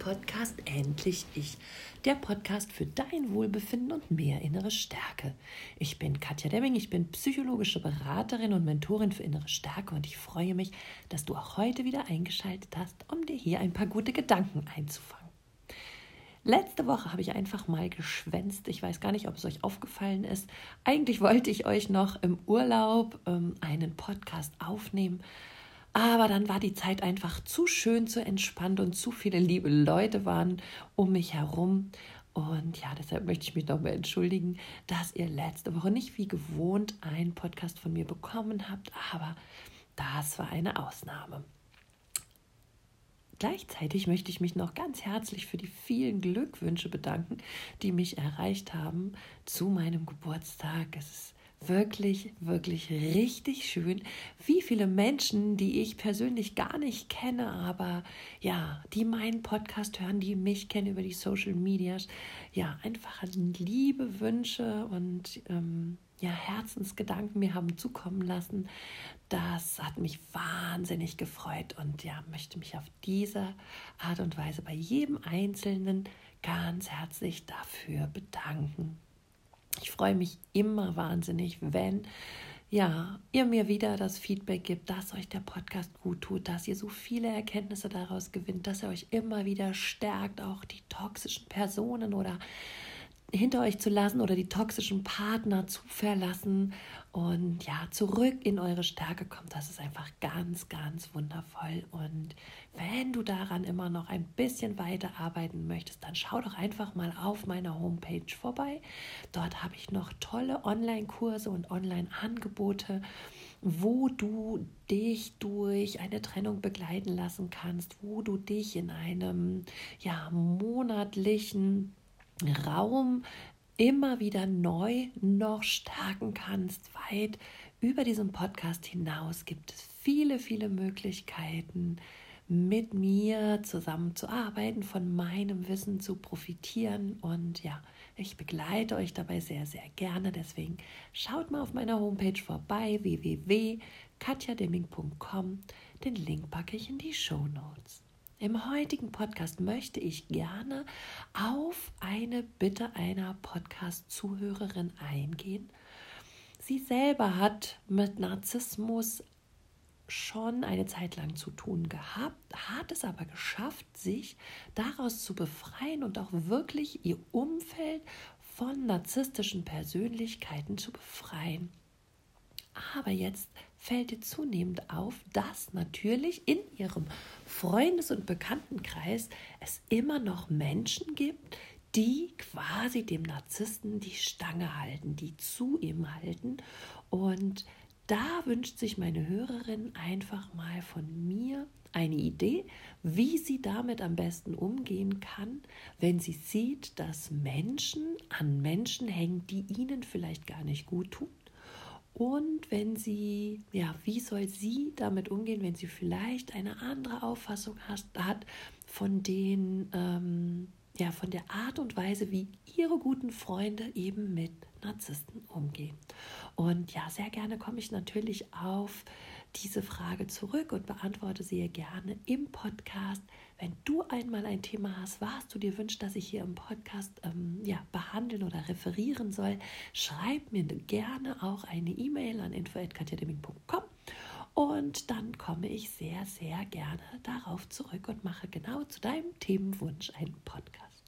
Podcast Endlich Ich, der Podcast für dein Wohlbefinden und mehr innere Stärke. Ich bin Katja Demming, ich bin psychologische Beraterin und Mentorin für innere Stärke und ich freue mich, dass du auch heute wieder eingeschaltet hast, um dir hier ein paar gute Gedanken einzufangen. Letzte Woche habe ich einfach mal geschwänzt. Ich weiß gar nicht, ob es euch aufgefallen ist. Eigentlich wollte ich euch noch im Urlaub ähm, einen Podcast aufnehmen aber dann war die Zeit einfach zu schön, zu entspannt und zu viele liebe Leute waren um mich herum. Und ja, deshalb möchte ich mich nochmal entschuldigen, dass ihr letzte Woche nicht wie gewohnt einen Podcast von mir bekommen habt. Aber das war eine Ausnahme. Gleichzeitig möchte ich mich noch ganz herzlich für die vielen Glückwünsche bedanken, die mich erreicht haben zu meinem Geburtstag. Es ist wirklich, wirklich richtig schön, wie viele Menschen, die ich persönlich gar nicht kenne, aber ja, die meinen Podcast hören, die mich kennen über die Social Medias, ja, einfach liebe Wünsche und ähm, ja, Herzensgedanken mir haben zukommen lassen. Das hat mich wahnsinnig gefreut und ja, möchte mich auf diese Art und Weise bei jedem Einzelnen ganz herzlich dafür bedanken. Ich freue mich immer wahnsinnig, wenn ja, ihr mir wieder das Feedback gibt, dass euch der Podcast gut tut, dass ihr so viele Erkenntnisse daraus gewinnt, dass er euch immer wieder stärkt, auch die toxischen Personen oder hinter euch zu lassen oder die toxischen Partner zu verlassen und ja, zurück in eure Stärke kommt. Das ist einfach ganz, ganz wundervoll. Und wenn du daran immer noch ein bisschen weiter arbeiten möchtest, dann schau doch einfach mal auf meiner Homepage vorbei. Dort habe ich noch tolle Online-Kurse und Online-Angebote wo du dich durch eine Trennung begleiten lassen kannst, wo du dich in einem ja, monatlichen Raum immer wieder neu noch stärken kannst. Weit über diesen Podcast hinaus gibt es viele, viele Möglichkeiten, mit mir zusammenzuarbeiten, von meinem Wissen zu profitieren. Und ja, ich begleite euch dabei sehr, sehr gerne. Deswegen schaut mal auf meiner Homepage vorbei, www.katjademming.com. Den Link packe ich in die Show Notes. Im heutigen Podcast möchte ich gerne auf eine Bitte einer Podcast-Zuhörerin eingehen. Sie selber hat mit Narzissmus schon eine Zeit lang zu tun gehabt, hat es aber geschafft, sich daraus zu befreien und auch wirklich ihr Umfeld von narzisstischen Persönlichkeiten zu befreien. Aber jetzt fällt ihr zunehmend auf, dass natürlich in ihrem Freundes- und Bekanntenkreis es immer noch Menschen gibt, die quasi dem Narzissten die Stange halten, die zu ihm halten. Und da wünscht sich meine Hörerin einfach mal von mir eine Idee, wie sie damit am besten umgehen kann, wenn sie sieht, dass Menschen an Menschen hängen, die ihnen vielleicht gar nicht gut tun und wenn sie, ja, wie soll sie damit umgehen, wenn sie vielleicht eine andere Auffassung hat, hat von den, ähm, ja, von der Art und Weise, wie ihre guten Freunde eben mit Narzissten umgehen. Und ja, sehr gerne komme ich natürlich auf diese Frage zurück und beantworte sie gerne im Podcast. Wenn du einmal ein Thema hast, was du dir wünschst, dass ich hier im Podcast ähm, ja, behandeln oder referieren soll, schreib mir gerne auch eine E-Mail an info.katjademing.com und dann komme ich sehr, sehr gerne darauf zurück und mache genau zu deinem Themenwunsch einen Podcast.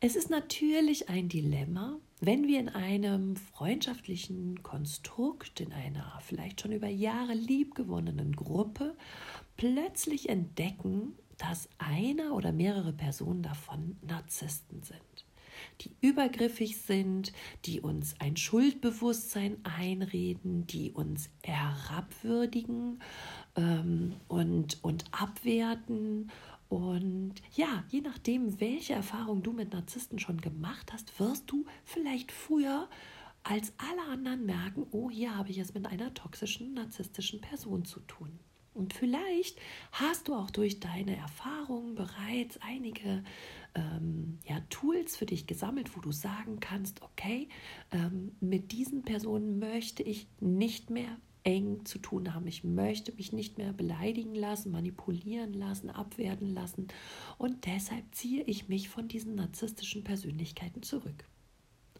Es ist natürlich ein Dilemma, wenn wir in einem freundschaftlichen Konstrukt, in einer vielleicht schon über Jahre liebgewonnenen Gruppe plötzlich entdecken, dass einer oder mehrere Personen davon Narzissten sind, die übergriffig sind, die uns ein Schuldbewusstsein einreden, die uns herabwürdigen ähm, und, und abwerten und ja, je nachdem, welche Erfahrung du mit Narzissten schon gemacht hast, wirst du vielleicht früher als alle anderen merken, oh, hier habe ich es mit einer toxischen, narzisstischen Person zu tun. Und vielleicht hast du auch durch deine Erfahrungen bereits einige ähm, ja, Tools für dich gesammelt, wo du sagen kannst, okay, ähm, mit diesen Personen möchte ich nicht mehr eng zu tun haben. Ich möchte mich nicht mehr beleidigen lassen, manipulieren lassen, abwerten lassen. Und deshalb ziehe ich mich von diesen narzisstischen Persönlichkeiten zurück.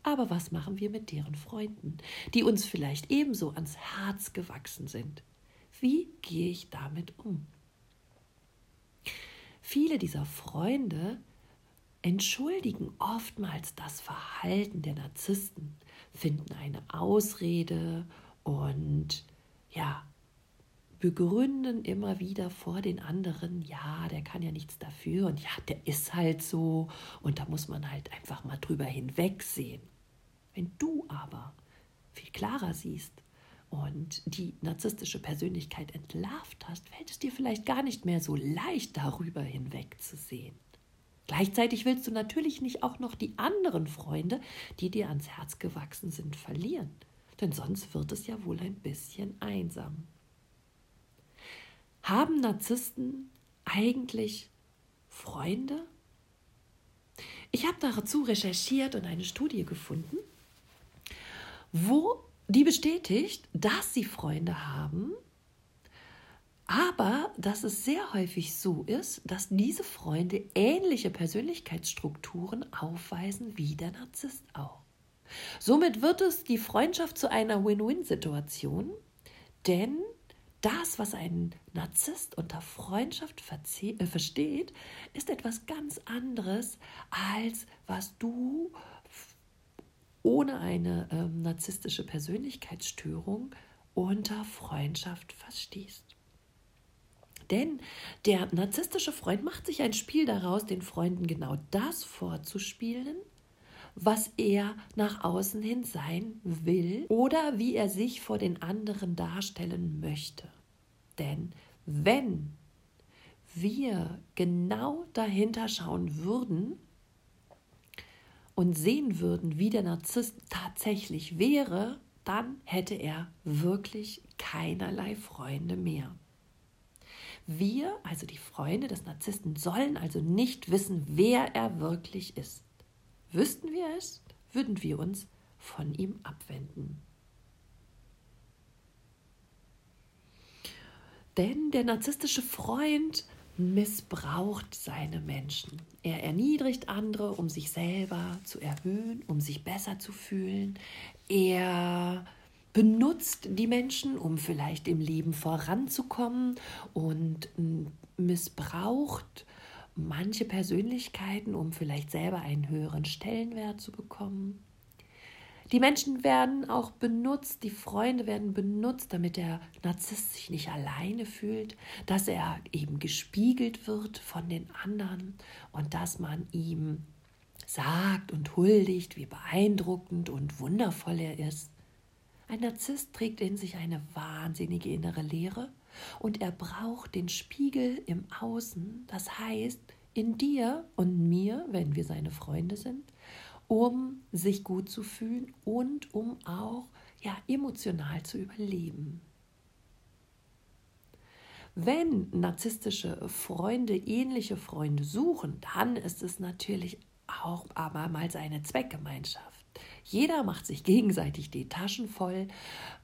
Aber was machen wir mit deren Freunden, die uns vielleicht ebenso ans Herz gewachsen sind? Wie gehe ich damit um? Viele dieser Freunde entschuldigen oftmals das Verhalten der Narzissten, finden eine Ausrede und ja, begründen immer wieder vor den anderen, ja, der kann ja nichts dafür. Und ja, der ist halt so. Und da muss man halt einfach mal drüber hinwegsehen. Wenn du aber viel klarer siehst und die narzisstische Persönlichkeit entlarvt hast, fällt es dir vielleicht gar nicht mehr so leicht, darüber hinwegzusehen. Gleichzeitig willst du natürlich nicht auch noch die anderen Freunde, die dir ans Herz gewachsen sind, verlieren, denn sonst wird es ja wohl ein bisschen einsam. Haben Narzissten eigentlich Freunde? Ich habe dazu recherchiert und eine Studie gefunden, wo die bestätigt, dass sie Freunde haben, aber dass es sehr häufig so ist, dass diese Freunde ähnliche Persönlichkeitsstrukturen aufweisen wie der Narzisst auch. Somit wird es die Freundschaft zu einer Win-Win-Situation, denn das, was ein Narzisst unter Freundschaft äh, versteht, ist etwas ganz anderes, als was du ohne eine ähm, narzisstische Persönlichkeitsstörung unter Freundschaft verstehst. Denn der narzisstische Freund macht sich ein Spiel daraus, den Freunden genau das vorzuspielen, was er nach außen hin sein will oder wie er sich vor den anderen darstellen möchte. Denn wenn wir genau dahinter schauen würden, und sehen würden, wie der Narzisst tatsächlich wäre, dann hätte er wirklich keinerlei Freunde mehr. Wir, also die Freunde des Narzissten, sollen also nicht wissen, wer er wirklich ist. Wüssten wir es, würden wir uns von ihm abwenden. Denn der narzisstische Freund missbraucht seine Menschen. Er erniedrigt andere, um sich selber zu erhöhen, um sich besser zu fühlen. Er benutzt die Menschen, um vielleicht im Leben voranzukommen und missbraucht manche Persönlichkeiten, um vielleicht selber einen höheren Stellenwert zu bekommen. Die Menschen werden auch benutzt, die Freunde werden benutzt, damit der Narzisst sich nicht alleine fühlt, dass er eben gespiegelt wird von den anderen und dass man ihm sagt und huldigt, wie beeindruckend und wundervoll er ist. Ein Narzisst trägt in sich eine wahnsinnige innere Leere und er braucht den Spiegel im Außen, das heißt in dir und mir, wenn wir seine Freunde sind, um sich gut zu fühlen und um auch ja, emotional zu überleben. Wenn narzisstische Freunde ähnliche Freunde suchen, dann ist es natürlich auch abermals eine Zweckgemeinschaft. Jeder macht sich gegenseitig die Taschen voll,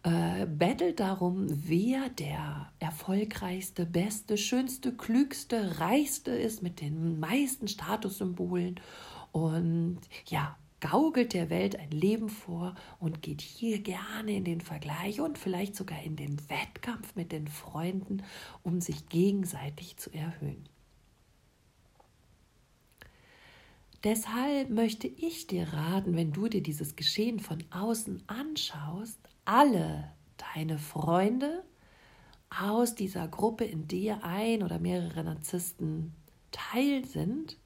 äh, bettelt darum, wer der erfolgreichste, beste, schönste, klügste, reichste ist mit den meisten Statussymbolen und ja, gaukelt der Welt ein Leben vor und geht hier gerne in den Vergleich und vielleicht sogar in den Wettkampf mit den Freunden, um sich gegenseitig zu erhöhen. Deshalb möchte ich dir raten, wenn du dir dieses Geschehen von außen anschaust, alle deine Freunde aus dieser Gruppe, in der ein oder mehrere Narzissten Teil sind,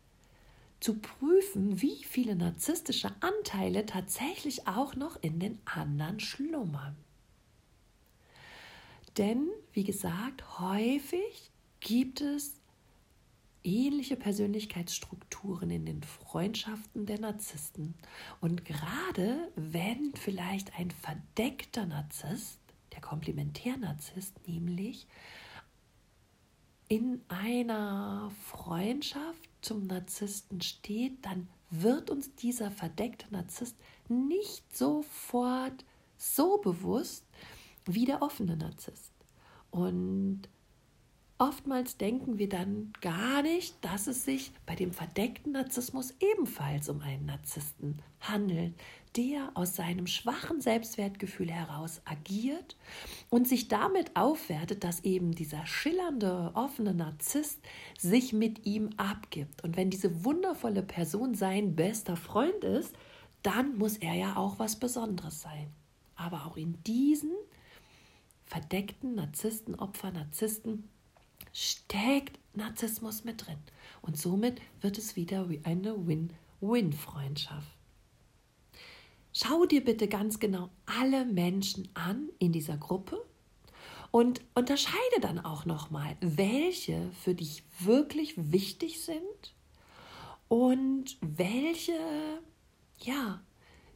zu prüfen, wie viele narzisstische Anteile tatsächlich auch noch in den anderen schlummern. Denn, wie gesagt, häufig gibt es ähnliche Persönlichkeitsstrukturen in den Freundschaften der Narzissten. Und gerade wenn vielleicht ein verdeckter Narzisst, der Komplementärnarzisst nämlich, in einer Freundschaft zum Narzissten steht, dann wird uns dieser verdeckte Narzisst nicht sofort so bewusst, wie der offene Narzisst. Und oftmals denken wir dann gar nicht, dass es sich bei dem verdeckten Narzissmus ebenfalls um einen Narzissten handelt, der aus seinem schwachen Selbstwertgefühl heraus agiert und sich damit aufwertet, dass eben dieser schillernde, offene Narzisst sich mit ihm abgibt. Und wenn diese wundervolle Person sein bester Freund ist, dann muss er ja auch was Besonderes sein. Aber auch in diesen verdeckten Narzissten, Opfer, Narzissten steckt Narzissmus mit drin. Und somit wird es wieder eine Win-Win-Freundschaft. Schau dir bitte ganz genau alle Menschen an in dieser Gruppe und unterscheide dann auch nochmal, welche für dich wirklich wichtig sind und welche, ja,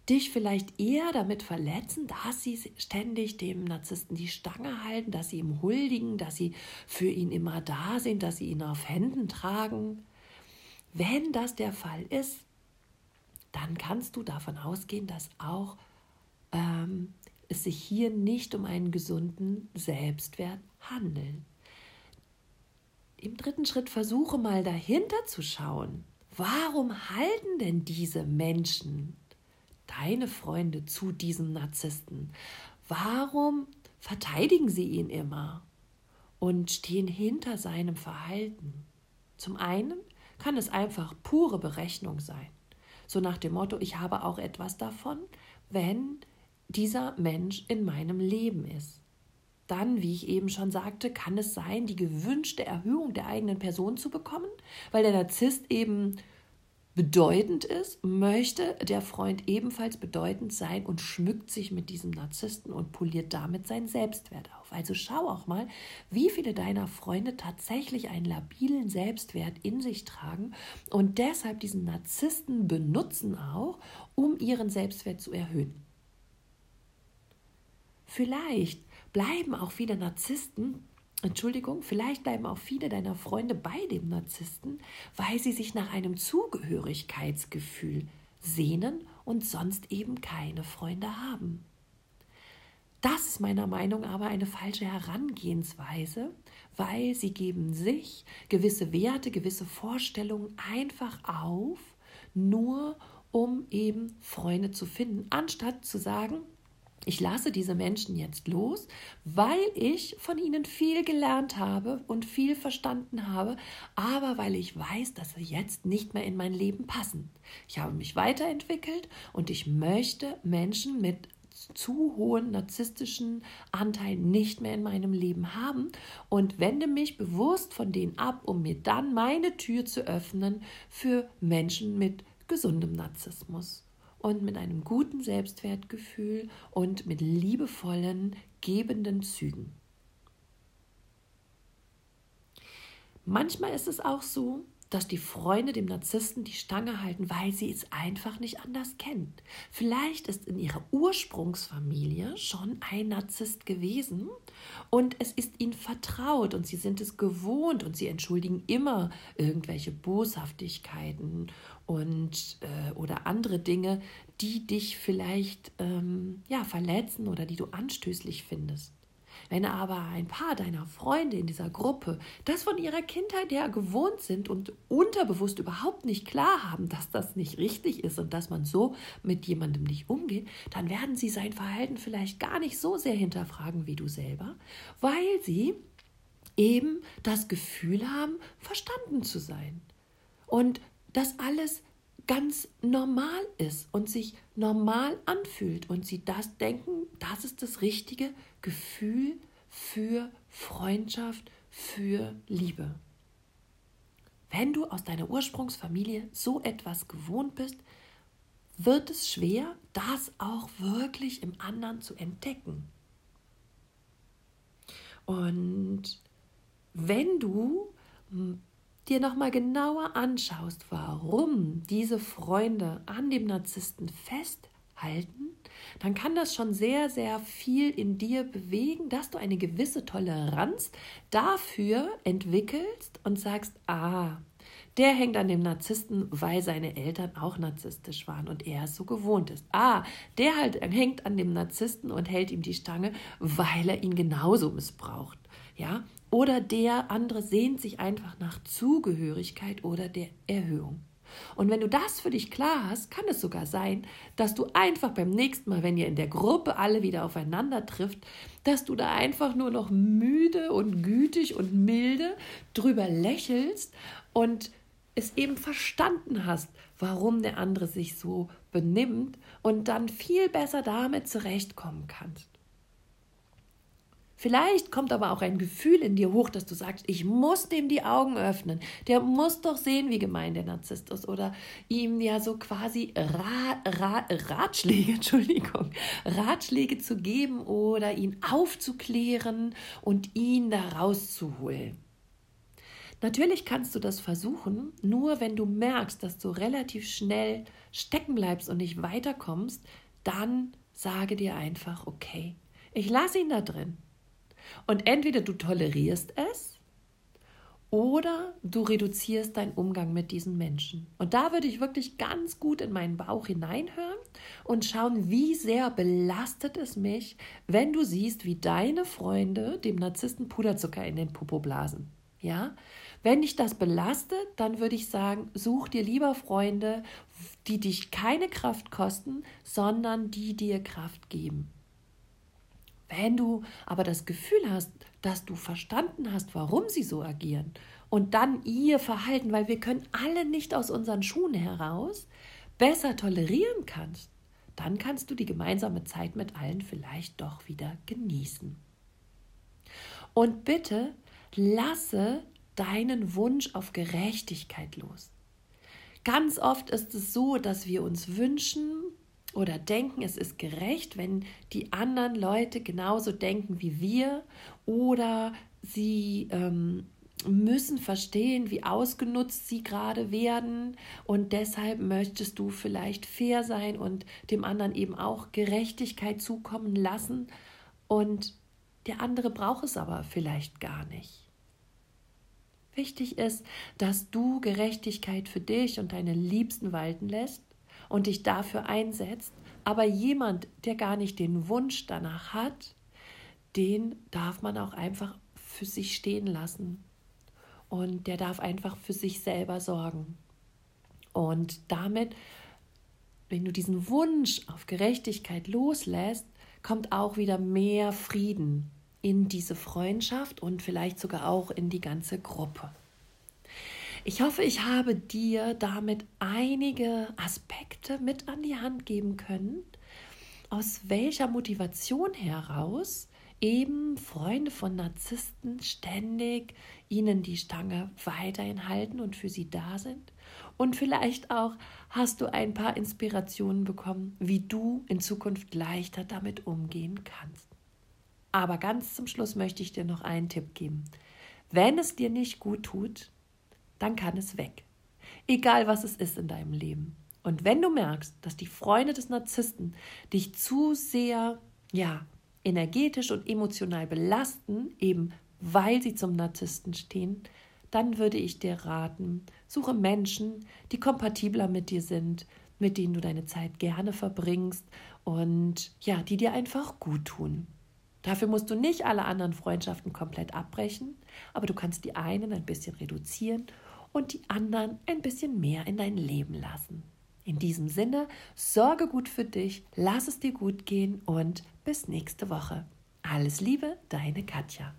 dich vielleicht eher damit verletzen, dass sie ständig dem Narzissten die Stange halten, dass sie ihm huldigen, dass sie für ihn immer da sind, dass sie ihn auf Händen tragen. Wenn das der Fall ist, dann kannst du davon ausgehen, dass auch ähm, es sich hier nicht um einen gesunden Selbstwert handelt. Im dritten Schritt versuche mal dahinter zu schauen. Warum halten denn diese Menschen, deine Freunde, zu diesem Narzissten? Warum verteidigen sie ihn immer und stehen hinter seinem Verhalten? Zum einen kann es einfach pure Berechnung sein. So nach dem Motto, ich habe auch etwas davon, wenn dieser Mensch in meinem Leben ist. Dann, wie ich eben schon sagte, kann es sein, die gewünschte Erhöhung der eigenen Person zu bekommen, weil der Narzisst eben bedeutend ist, möchte der Freund ebenfalls bedeutend sein und schmückt sich mit diesem Narzissten und poliert damit seinen Selbstwert auf. Also schau auch mal, wie viele deiner Freunde tatsächlich einen labilen Selbstwert in sich tragen und deshalb diesen Narzissten benutzen auch, um ihren Selbstwert zu erhöhen. Vielleicht bleiben auch viele Narzissten Entschuldigung, vielleicht bleiben auch viele deiner Freunde bei dem Narzissten, weil sie sich nach einem Zugehörigkeitsgefühl sehnen und sonst eben keine Freunde haben. Das ist meiner Meinung nach aber eine falsche Herangehensweise, weil sie geben sich gewisse Werte, gewisse Vorstellungen einfach auf, nur um eben Freunde zu finden, anstatt zu sagen, ich lasse diese Menschen jetzt los, weil ich von ihnen viel gelernt habe und viel verstanden habe, aber weil ich weiß, dass sie jetzt nicht mehr in mein Leben passen. Ich habe mich weiterentwickelt und ich möchte Menschen mit zu hohen narzisstischen Anteilen nicht mehr in meinem Leben haben und wende mich bewusst von denen ab, um mir dann meine Tür zu öffnen für Menschen mit gesundem Narzissmus und mit einem guten Selbstwertgefühl und mit liebevollen, gebenden Zügen. Manchmal ist es auch so, dass die Freunde dem Narzissten die Stange halten, weil sie es einfach nicht anders kennen. Vielleicht ist in ihrer Ursprungsfamilie schon ein Narzisst gewesen und es ist ihnen vertraut und sie sind es gewohnt und sie entschuldigen immer irgendwelche Boshaftigkeiten und äh, oder andere Dinge, die dich vielleicht ähm, ja verletzen oder die du anstößlich findest. Wenn aber ein paar deiner Freunde in dieser Gruppe das von ihrer Kindheit her gewohnt sind und unterbewusst überhaupt nicht klar haben, dass das nicht richtig ist und dass man so mit jemandem nicht umgeht, dann werden sie sein Verhalten vielleicht gar nicht so sehr hinterfragen wie du selber, weil sie eben das Gefühl haben, verstanden zu sein. Und das alles ganz normal ist und sich normal anfühlt und sie das denken, das ist das richtige Gefühl für Freundschaft, für Liebe. Wenn du aus deiner Ursprungsfamilie so etwas gewohnt bist, wird es schwer, das auch wirklich im anderen zu entdecken. Und wenn du dir nochmal genauer anschaust, warum diese Freunde an dem Narzissten festhalten, dann kann das schon sehr, sehr viel in dir bewegen, dass du eine gewisse Toleranz dafür entwickelst und sagst, ah, der hängt an dem Narzissten, weil seine Eltern auch narzisstisch waren und er es so gewohnt ist. Ah, der halt hängt an dem Narzissten und hält ihm die Stange, weil er ihn genauso missbraucht. Ja? Oder der andere sehnt sich einfach nach Zugehörigkeit oder der Erhöhung. Und wenn du das für dich klar hast, kann es sogar sein, dass du einfach beim nächsten Mal, wenn ihr in der Gruppe alle wieder aufeinander trifft, dass du da einfach nur noch müde und gütig und milde drüber lächelst und es eben verstanden hast, warum der andere sich so benimmt und dann viel besser damit zurechtkommen kannst. Vielleicht kommt aber auch ein Gefühl in dir hoch, dass du sagst, ich muss dem die Augen öffnen. Der muss doch sehen, wie gemein der Narzisst ist. Oder ihm ja so quasi Ra Ra Ratschläge, Entschuldigung, Ratschläge zu geben oder ihn aufzuklären und ihn da rauszuholen. Natürlich kannst du das versuchen, nur wenn du merkst, dass du relativ schnell stecken bleibst und nicht weiterkommst, dann sage dir einfach, okay, ich lasse ihn da drin. Und entweder du tolerierst es oder du reduzierst deinen Umgang mit diesen Menschen. Und da würde ich wirklich ganz gut in meinen Bauch hineinhören und schauen, wie sehr belastet es mich, wenn du siehst, wie deine Freunde dem Narzissten Puderzucker in den Popo blasen. Ja? Wenn dich das belastet, dann würde ich sagen, such dir lieber Freunde, die dich keine Kraft kosten, sondern die dir Kraft geben. Wenn du aber das Gefühl hast, dass du verstanden hast, warum sie so agieren und dann ihr Verhalten, weil wir können alle nicht aus unseren Schuhen heraus, besser tolerieren kannst, dann kannst du die gemeinsame Zeit mit allen vielleicht doch wieder genießen. Und bitte lasse deinen Wunsch auf Gerechtigkeit los. Ganz oft ist es so, dass wir uns wünschen, oder denken, es ist gerecht, wenn die anderen Leute genauso denken wie wir oder sie ähm, müssen verstehen, wie ausgenutzt sie gerade werden und deshalb möchtest du vielleicht fair sein und dem anderen eben auch Gerechtigkeit zukommen lassen und der andere braucht es aber vielleicht gar nicht. Wichtig ist, dass du Gerechtigkeit für dich und deine Liebsten walten lässt und dich dafür einsetzt. Aber jemand, der gar nicht den Wunsch danach hat, den darf man auch einfach für sich stehen lassen. Und der darf einfach für sich selber sorgen. Und damit, wenn du diesen Wunsch auf Gerechtigkeit loslässt, kommt auch wieder mehr Frieden in diese Freundschaft und vielleicht sogar auch in die ganze Gruppe. Ich hoffe, ich habe dir damit einige Aspekte mit an die Hand geben können, aus welcher Motivation heraus eben Freunde von Narzissten ständig ihnen die Stange weiterhin halten und für sie da sind. Und vielleicht auch hast du ein paar Inspirationen bekommen, wie du in Zukunft leichter damit umgehen kannst. Aber ganz zum Schluss möchte ich dir noch einen Tipp geben. Wenn es dir nicht gut tut, dann kann es weg. Egal was es ist in deinem Leben. Und wenn du merkst, dass die Freunde des Narzissten dich zu sehr, ja, energetisch und emotional belasten, eben weil sie zum Narzissten stehen, dann würde ich dir raten, suche Menschen, die kompatibler mit dir sind, mit denen du deine Zeit gerne verbringst und ja, die dir einfach gut tun. Dafür musst du nicht alle anderen Freundschaften komplett abbrechen, aber du kannst die einen ein bisschen reduzieren und die anderen ein bisschen mehr in dein Leben lassen. In diesem Sinne, sorge gut für dich, lass es dir gut gehen und bis nächste Woche. Alles Liebe, deine Katja.